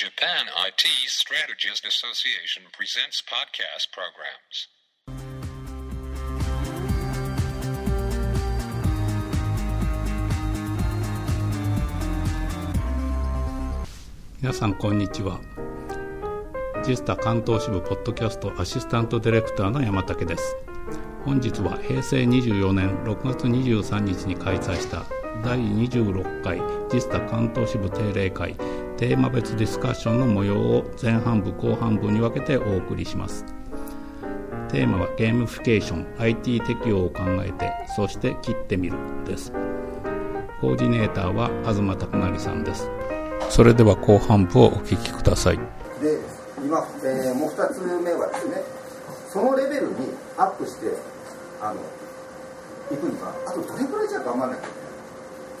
Japan IT Strategist Association presents podcast programs. 皆さんこんにちはジスタ関東支部ポッドキャストアシスタントディレクターの山竹です本日は平成24年6月23日に開催した第26回ジスタ関東支部定例会。テーマ別ディスカッションの模様を前半部後半部に分けてお送りします。テーマはゲームフィケーション IT 適用を考えてそして切ってみるです。コーディネーターは東拓成さんです。それでは後半部をお聞きください。で今、えー、もう2つ目はですねそのレベルにアップしてあのいくにはあとどれくらいじゃ頑張らなきゃい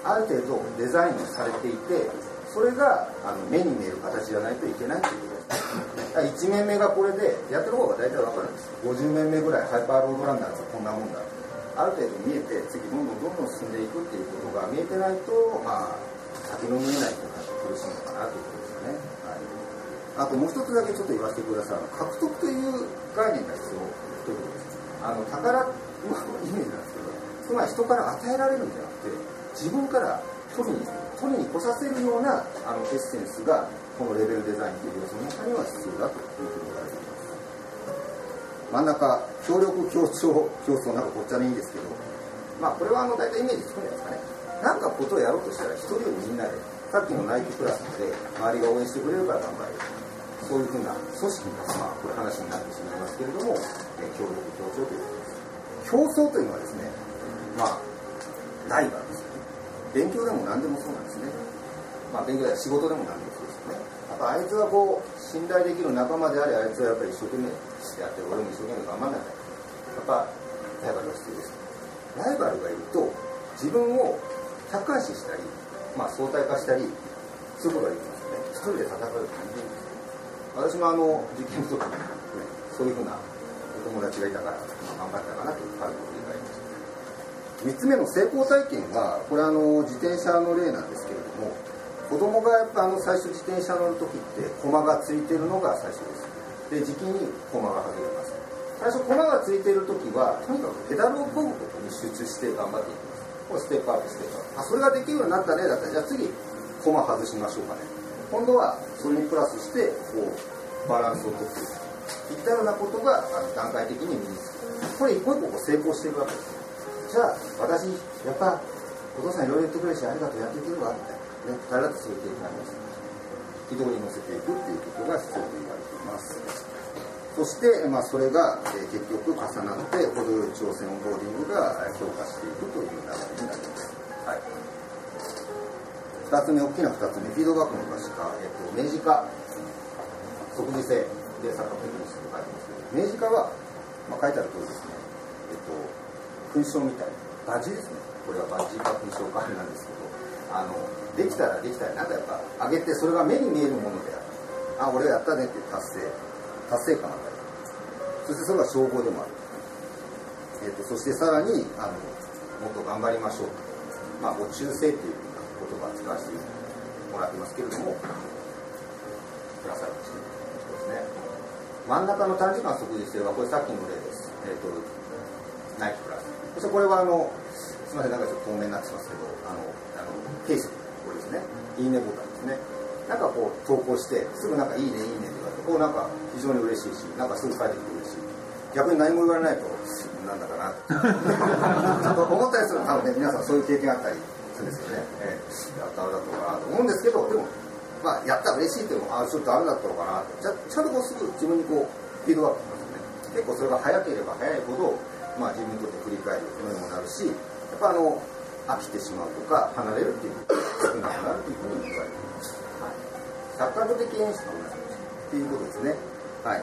けないある程度デザインされていてそれがあの目に見える形じゃないといけないということ。です1面目がこれでやってる方が大体分かるんです。50面目ぐらいハイパーロードランナーがこんなもんだ。ある程度見えて次どんどんどんどん進んでいくっていうことが見えてないとまあ先の見えないというか苦しいのかなということですよね、はい、あともう一つだけちょっと言わせてください。獲得という概念が必要ということです。あの宝のイメージなんですけどつまり人から与えられるんじゃなくて自分から取りに取りに来させるようなあのエッセンスがこのレベルデザインという要素の中には必要だというふうに言われています。真ん中協力協調競争なんかこっちゃねいいんですけどまあこれはあの大体イメージつくんじゃないですかね。何かことをやろうとしたら一人よりみんなでさっきのナイキプラスで周りが応援してくれるから頑張れるそういうふうな組織が、まあ、これ話になってしまいますけれども、え協力協調ということです。競争というのはですねまあライバルです。勉強でも何でもそうなんですね。まあ勉強では仕事でも何でもそうですよね。やっぱあいつはこう信頼できる仲間でありあいつはやっぱり一生懸命やって俺も一生懸命頑張らなきゃ。やっぱライバルが必要ですライバルがいると自分を客観視したりまあ、相対化したりすることができますよね。一人で戦う感じ私もあの受験の時に、ね、そういうふうなお友達がいたから、頑張ったかなという感じ3つ目の成功体験はこれあの自転車の例なんですけれども子供がやっぱあの最初自転車乗る時って駒がついてるのが最初です。で時期に駒が外れます。最初駒がついてる時はとにかくペダルを漕ぐことに集中して頑張っていきます。これステップアップステップアップあそれができるようになったね。だったらじゃあ次コマ外しましょうかね。今度はそれにプラスしてこうバランスをとっていく。いったようなことが段階的に身につく。これ一個一個成功していくわけです。じゃあ私やっぱお父さんいろいろ言ってくれるしありがとうやっていけるわみたいなね二人だってそういう経験あります軌道に乗せていくっていうことが必要と言われていますそして、まあ、それが、えー、結局重なって程よい挑戦オンボーディングが強化していくという流れになります、はい、2つ目大きな2つ目フィードバックの可視化、えーと、明治化即時性で作家テクニストと書いてますけど明治化は、まあ、書いてある通りですね、えっ、と勲章みたいバジですねこれはバジか勲章かあれなんですけどあのできたらできたらなんかやっぱ上げてそれが目に見えるものであるあ俺やったねって達成達成感があったりそしてそれが称号でもある、えーと、そしてさらにあのもっと頑張りましょうまあご忠誠っていう言葉を使わせてもらってますけれどもプラスアルファですね真ん中の短時間即時性はこれさっきの例です、えーと、そしてこれはあのすみませんなんかちょっと透明になってますけどあのあのケースこれですね。いいねボタンですね。なんかこう投稿してすぐなんかいいねいいねって言われてこうなんか非常に嬉しいしなんかすぐ帰ってきて嬉し逆に何も言われないとなんだかな ちょっと思ったりする多分ね皆さんそういう経験あったりするんですよね、えー、やったらだとかなと思うんですけどでもまあやったら嬉しいっていうのもあちょっとあれだったのかなちゃちゃんとこうすぐ自分にこうフィードバックしますよね。結構それが早ければ早いほど、まあ、自分にとって振り返るのにもなるしやっぱあの飽きてしまうとか離れるっていうことが少なくなるというふうに言われています、はい、錯覚的演出のっていうことですね。はい。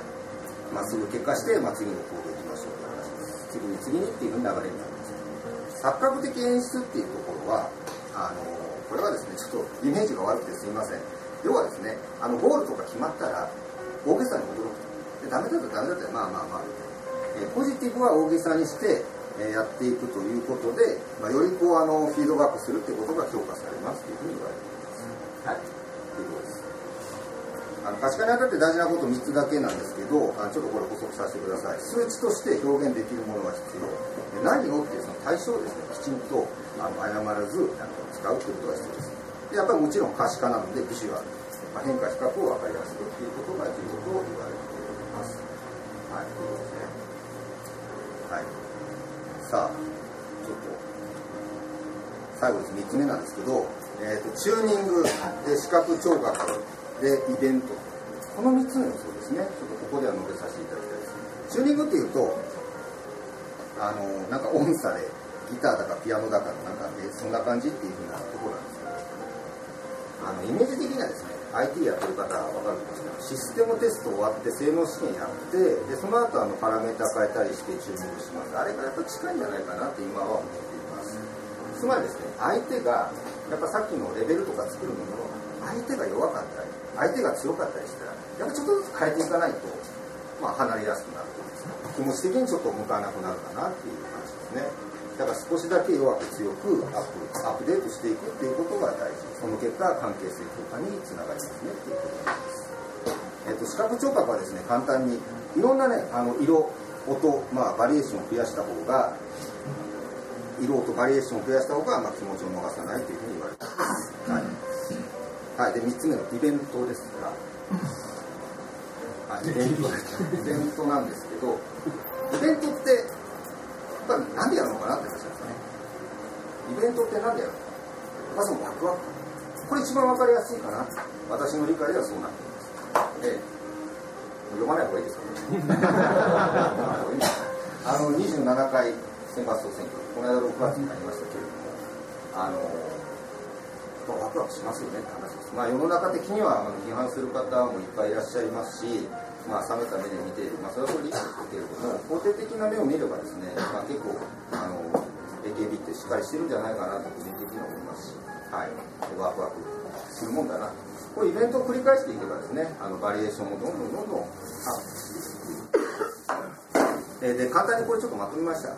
まっすぐ結果して、まあ、次の行動いきましょうという話です。次に次にっていうふうに流れになります。錯覚的演出っていうところはあのこれはですねちょっとイメージが悪くてすいません。要はですねあのゴールとか決まったら大げさに驚くでダメだとダメだったらまあまあまあえポジティブは大げさにしてえやっていくということで、まあ、よりこうあのフィードバックするってことが評価されますというふうに言われています。はい、ということです。あの可視化にあたって大事なこと3つだけなんですけどあちょっとこれ補足させてください。数値として表現できるものが必要。で何をっていうその対象をですねきちんとあの誤らずあの使うということが必要です。でやっぱりもちろん可視化なのでビジュアル、まあ、変化比較を分かりやすくということが重要と言われています。はい。ということで。すねはい。さあちょっと最後です3つ目なんですけど、えーと、チューニングで視覚聴覚でイベント。この3つの要素ですね。ちょっとここでは述べさせていただきたいです。チューニングっていうとあのなんか音差でギターだかピアノだかのなんか、ね、そんな感じっていうふうなところなんですけど。あのイメージ的にはですね IT やってる方は分かると思うんですけどシステムテスト終わって性能試験やってでその後あのパラメータ変えたりしてチューニングします。あれがやっぱ近いんじゃないかなって今は思っています。つまりですね相手がやっぱさっきのレベルとか作るものの相手が弱かったり相手が強かったりしたらやっぱちょっとずつ変えていかないと、まあ、離れやすくなるというんですか気持ち的にちょっと向かなくなるかなっていう感じですね。だから少しだけ弱く強くアップアップデートしていくっていうことが大事。その結果関係性強化につながりますねっていうことなんです。えっと、視覚聴覚はですね簡単にいろんなねあの色音、まあ、バリエーションを増やした方が色音バリエーションを増やした方が、まあ、気持ちを逃さないというふうに言われています、はい。はい、で3つ目のイベントですが、はい、イベントイベントなんですけどイベントってやっぱり何でやるのかなって話なんですね。イベントって何でやるのか。まずワクワク。これ一番分かりやすいかな。私の理解ではそうなっています。で読まない方がいいですかね。あの27回選抜総選挙。この間6月になりましたけれども。あのワクワクしますよねって話です、まあ、世の中的には批判する方もいっぱいいらっしゃいますし、まあ、冷めた目で見ている、まあ、それはそれでいいんですけれども肯定的な目を見ればですね、まあ、結構あの AKB ってしっかりしてるんじゃないかなと個人的には思いますし、はい、ワクワクするもんだなこうイベントを繰り返していけばですねあのバリエーションもどんどんどんどんアップしていく。で簡単にこれちょっとまとめました。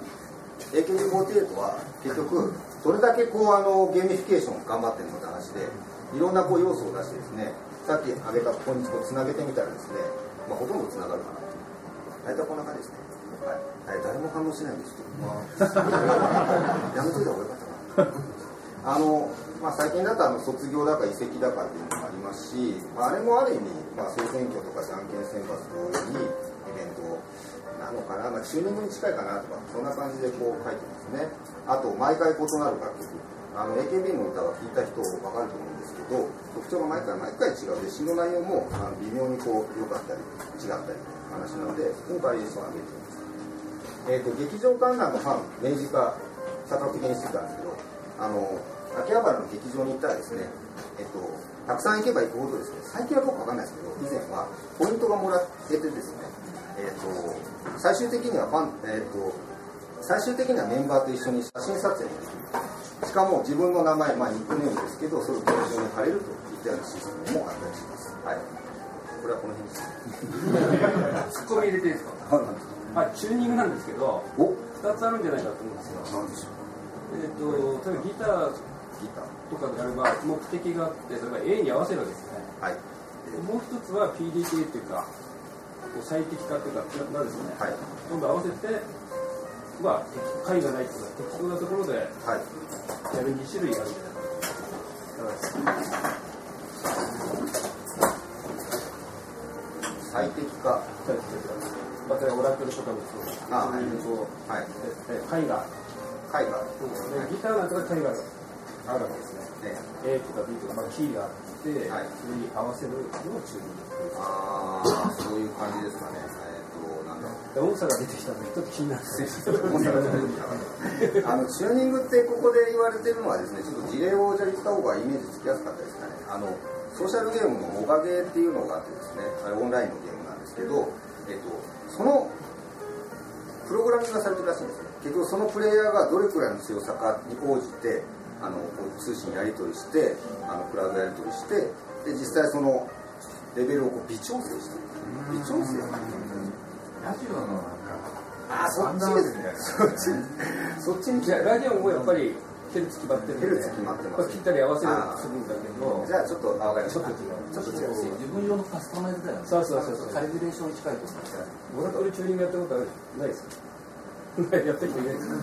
AKB48 は結局どれだけこうあのゲーミフィケーション頑張ってるのって話でいろんなこう要素を出してですねさっき挙げたここにつなげてみたらですね、まあ、ほとんどつながるかな。大体こんな感じですね、はい、はい、誰も反応しないんですけど、まあ、やめといた方がよかったなあの、まあ、最近だとあの卒業だか移籍だかっていうのもありますし、まあ、あれもある意味、まあ、総選挙とかじゃんけん選抜と同様にイベントなのかな、まあ、チューニングに近いかなとかそんな感じでこう書いてますね。あと毎回異なる楽曲あの AKB の歌は聴いた人分かると思うんですけど特徴が毎回毎回違うで詩の内容もあの微妙にこう良かったり違ったり。話なのでそこにバリエーションを上げていますえーと、劇場観覧のファン明治化作的にしてたんですけどあの秋葉原の劇場に行ったらですね、えっと、たくさん行けば行くほどですね最近はどうかわかんないですけど以前はポイントがもらえてですね、えっと、最終的にはファン、えっと、最終的にはメンバーと一緒に写真撮影。もできるしかも自分の名前、まあ、ニックネームですけどそれを劇場に貼れるといったようなシステムもあったりします。はい。これはこの辺です。ツッコミ入れていいですか？はい。なんですかまあ、チューニングなんですけどお？2つあるんじゃないかと思うんですよ。なんでしょう？えっ、と例えばギターギターとかであれば目的があってそれが A に合わせるわけですね。はい。もう一つは PDK っていうか最適化っていうかなんですよね、はい。どんどん合わせてまあ解がないっていうか適当なところでやはい。る2種類あるんじゃないかなだから最適化。またオラクルとかもそうですあそうい。うこうはい。ええ絵画絵画でギターなんかは絵画があるわけですね。ね A とか B とか、まあ、キーがあって、はい。それに合わせるのをチューニングああそういう感じですかねとなんだろうで音差が出てきたのでちょっと気になって。あのチューニングってここで言われてるのはですねちょっと事例をじゃあ言った方がイメージつきやすかったですかね。あのソーシャルゲームのモバゲーっていうのがあってですねあれオンラインのゲームなんですけど、えっと、そのプログラミングがされてるらしいんですね結局そのプレイヤーがどれくらいの強さかに応じてあの通信やり取りしてあのクラウドやり取りしてで実際そのレベルをこう微調整して微調整ラジオのなんかあそっちです。ねそっち。そっちにいやラジオもやっぱりヘルツ決まってるんで。ヘルツ決まってます切ったり合わせるするんだけど。じゃあちょっとあ分かりました。ちょっと違う。ちょっと違う。自分用のカスタマイズだよね。そうそうそうそう。カリブレーションに近いと思う。モラトリチューニングやったことある？ないですか？やってる人いないです。か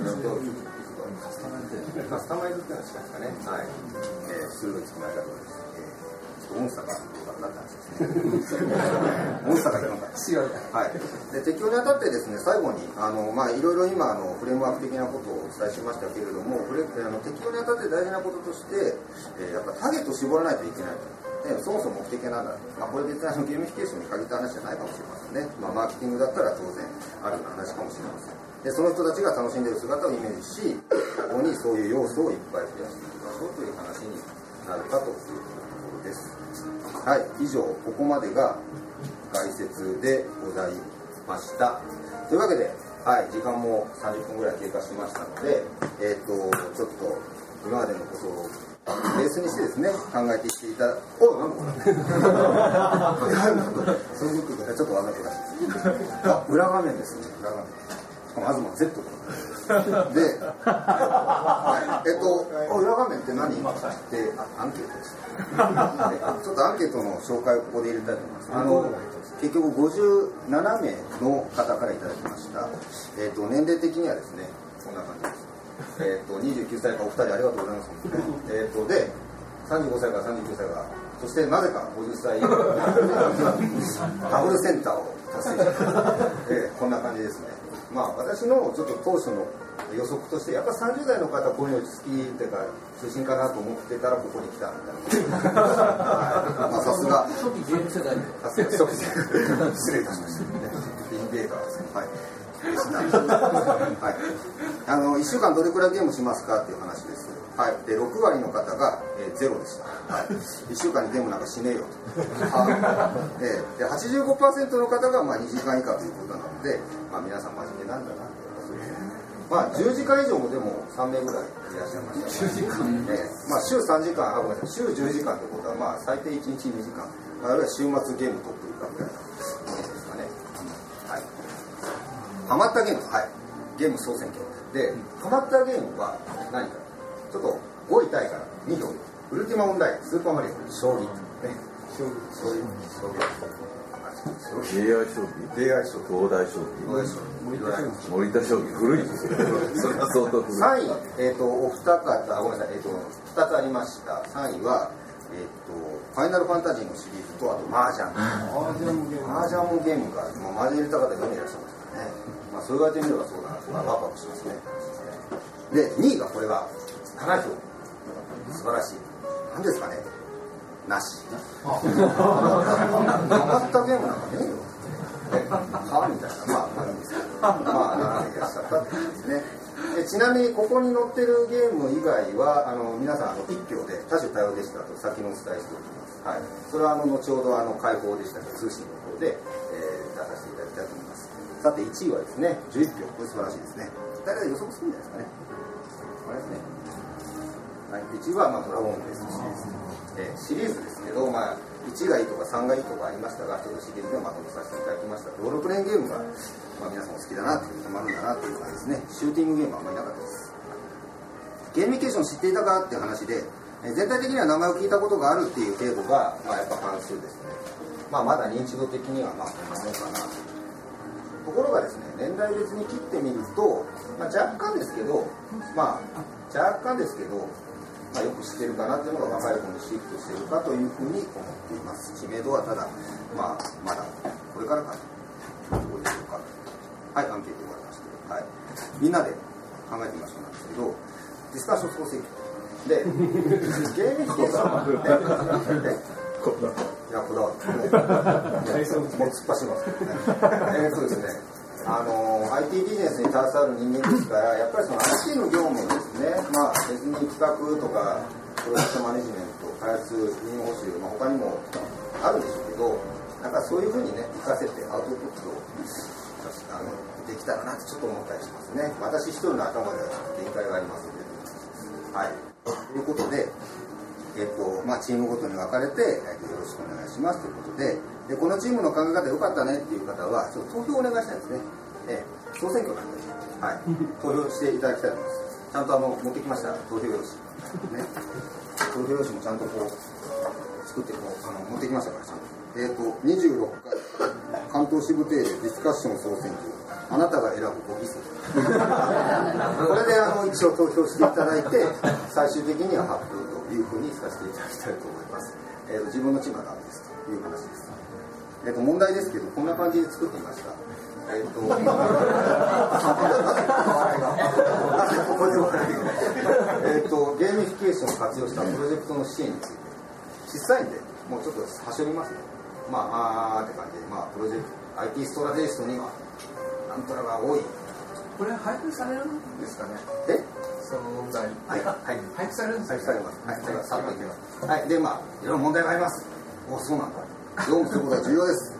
カスタマイズカスタマイズってのはしかしたね。はい、えー、鋭い決まり方です、えー、ちょっとモンスターがどうかなって話ですね。モンスターがどうか強いはい、で適用にあたってですね最後にあの、まあ、いろいろ今あのフレームワーク的なことをお伝えしましたけれどもフレあの適用にあたって大事なこととして、えーやっぱターゲットを絞らないといけないと。でそもそも目的なんだ、まあ、これ別にあのゲーミフィケーションに限った話じゃないかもしれませんね、まあ、マーケティングだったら当然ある話かもしれません。でその人たちが楽しんでる姿をイメージしここにそういう要素をいっぱい増やしていきましょうという話になるかというところですはい以上ここまでが解説でございました。というわけで、はい、時間も30分ぐらい経過しましたので、えっ、とちょっと今までのことをベースにしてですね考えていっていただおなんだこれ。その僕がちょっと分かってらしゃるあ裏画面ですね。裏画面。しかも東 Z で、えっと裏画面って何ってアンケートですちょっとアンケートの紹介をここで入れたいと思います。あの結局57名の方からいただきました、えっと年齢的にはですねこんな感じです。えっと29歳かお二人ありがとうございます。えっとで35歳から39歳がそしてなぜか50歳。ダブルセンターを達成した、えーこんな感じですね。まあ私のちょっと当初の予測としてやっぱ30代の方こういうの好きっていうか中心かなと思ってたらここに来たみたいな。は いまあさすが。初期世代。失礼いたしました、ね、インベーダーですねはい。はい、あの1週間どれくらいゲームしますかっていう話です、はい、で6割の方が、えーゼロでした、はい、1週間にゲームなんかしねえよと、はい。でで85%の方がまあ2時間以下ということなので、まあ、皆さん真面目なんだなってそういうまあ10時間以上もでも3名ぐらいいらっしゃいました10時間、えーまあ、週3時間あごめんなさい。週10時間ってことはまあ最低1日2時間。あるいは週末ゲーム取ってるかみたいなものですかね。はい。ハマったゲームはい。ゲーム総選挙。でハマったゲームは何かちょっと5位タイから2票ウルティマオンラインスーパーマリオ将棋ね。将棋将棋将棋。将棋？AI 将棋。AI 将棋？東大将棋。森田将棋？古い。ですよそれは相当古い。3位、えー、とお二方ごめんなさい、えー、と2つありました。3位は、えー、とファイナルファンタジーのシリーズとあと麻雀。アージャンゲーム。麻雀もゲームが、まあ、麻雀入れた方4名いらっしゃいますからね、まあ、そう言われてみればそうだなと、まあ、ワクワクしますね。で2位がこれが7票素晴らしい。何ですかね。なし。ハマったゲームなんかねえよ。ねはみたいな。まあまあいいんですけどまあ7名いらっしゃったって感じですね。でちなみにここに載ってるゲーム以外はあの皆さんあの1票で多種多様でしたと先にお伝えしておきます、はい、それはあの後ほどあの開放でしたけど通信の方で、えー出させていただきたいと思います。さて1位はですね11票。これ素晴らしいですね。大体予測するんじゃないですかね。これですねはい、1は、まあ、ドラゴンクエストシリーズ、えーシリーズですけど、まあ、1がいいとか3がいいとかありましたがちょっとシリーズでまとめさせていただきました。ロールプレインゲームが、まあ、皆さんお好きだなっていうたまるんだなっていう感じですね。シューティングゲームはあんまりなかったです。ゲーミケーション知っていたかっていう話で、えー全体的には名前を聞いたことがあるっていう程度が、まあ、やっぱ半数ですね、まあ、まだ認知度的にはまあこんなもんかな。ところがですね年代別に切ってみると、まあ、若干ですけどまあ若干ですけど、まあ、よく知ってるかなっていうのが若い子にシフトしてるかというふうに思っています。知名度はただまあまだこれからかな。どうでしょうか。はいアンケート終わりました、はい、みんなで考えてみましょうなんですけどディスカッション総選挙でゲームフィケーションええいやこだわって。もう突っ走りますけどね。えーそうですね。あの IT ビジネスに携わる人間ですから、やっぱりその IT の業務ですね。まあ別に企画とかプロジェクトマネジメント、開発、運用報酬、まあ他にもあるんでしょうけど、なんかそういうふうにね活かせてアウトプットをあのできたらなってちょっと思ったりしますね。私一人の頭では限界がありますので。はい。ということで。えっとまあ、チームごとに分かれて、えっと、よろしくお願いしますということで。でこのチームの考え方良かったねっていう方はちょっと投票お願いしたいんですね、ええ総選挙なんで、はい、投票していただきたいと思います。ちゃんとあの持ってきました。投票用紙。ね。投票用紙もちゃんとこう作ってこうあの持ってきましたからちゃんと。えっ、と26回関東支部定例ディスカッション総選挙。あなたが選ぶ5議席。これであの一応投票していただいて最終的には発表というふうにさせていただきたいと思います、えー、と自分のチームはダメですという話です。えっ、と問題ですけどこんな感じで作ってみました。えっ、となぜなぜここでえっとゲーミフィケーションを活用したプロジェクトの支援について小さいんでもうちょっとはしょりますね。まああーって感じでまあプロジェクト IT ストラテジストにはなんとらが多い。これ配布されるんですかね？でその問題はいはい配布されるんですはい、されます。はい、では、いきます。はい、で、まあ、いろいろ問題があります。お、そうなんだ。業務することは重要です。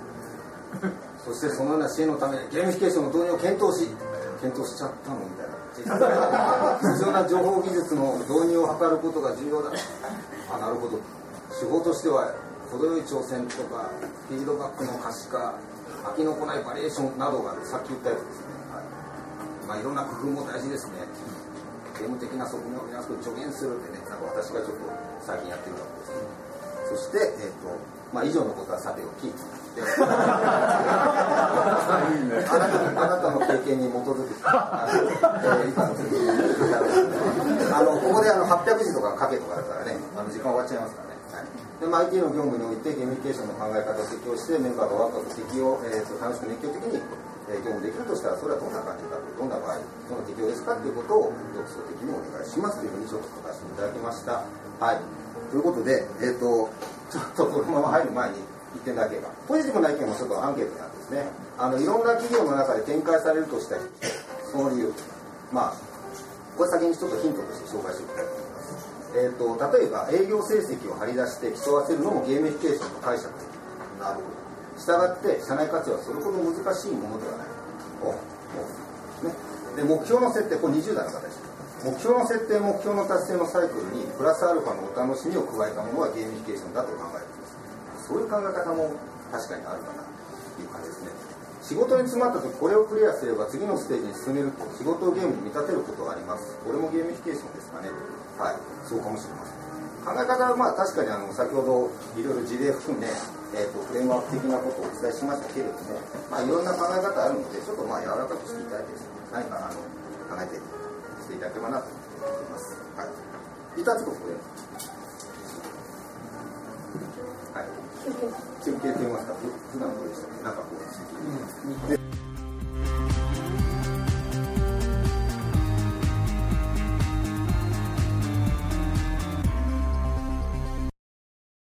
そして、そのような支援のために、ゲーミフィケーションの導入を検討し、検討しちゃったのみたいな。必要な情報技術の導入を図ることが重要だ。あ、なるほど。手法としては、程よい挑戦とか、フィードバックの可視化、飽きのこないバリエーションなどが、さっき言ったやつですね。はい。まあ、いろんな工夫も大事ですね。ゲーム的な側面を皆さん助言するってね、なんか私がちょっと最近やってるわけです。そして、えっ、と、まあ以上のことはさておき、あなたのあなたの経験に基づく、あのえー以下の責任をいただきあのここであの800字とか書けとかだったらね、あの時間終わっちゃいますからね。でまあ、IT の業務においてゲーミフィケーションの考え方を適用してメンバーがワクワク適用、えーと楽しく熱狂的に、えー業務できるとしたらそれはどんな感じかどんな場合どんな適用ですかということを独創的にお願いしますというふうにちょっと書かせていただきました。はい、ということで、えっ、とちょっとこのまま入る前に1点だけがポジティブな意見もちょっとアンケートなんですね。あのいろんな企業の中で展開されるとしたりその理由まあこれ先にちょっとヒントとして紹介しておきたいと思います。えー、と例えば営業成績を張り出して競わせるのもゲーミフィケーションの解釈。なるほど。したがって社内活用はそれほど難しいものではない。おおね、で目標の設定これ20代の方です。目標の設定目標の達成のサイクルにプラスアルファのお楽しみを加えたものはゲーミフィケーションだと考えています。そういう考え方も確かにあるかなという感じですね。仕事に詰まった時これをクリアすれば次のステージに進めると仕事をゲームに見立てることがあります。これもゲーミフィケーションですかね。はい。そうかもしれません。考え方はまあ確かにあの先ほどいろいろ事例含め、えー、とフレームワーク的なことをお伝えしましたけれども、まあ、いろんな考え方あるのでちょっとまあ柔らかくしていただいて何かあの考えてしていただければなと思います。はい。いたつとこれ。はい。中継と言いますか、ふ普段どうでしたっけなんかこう、で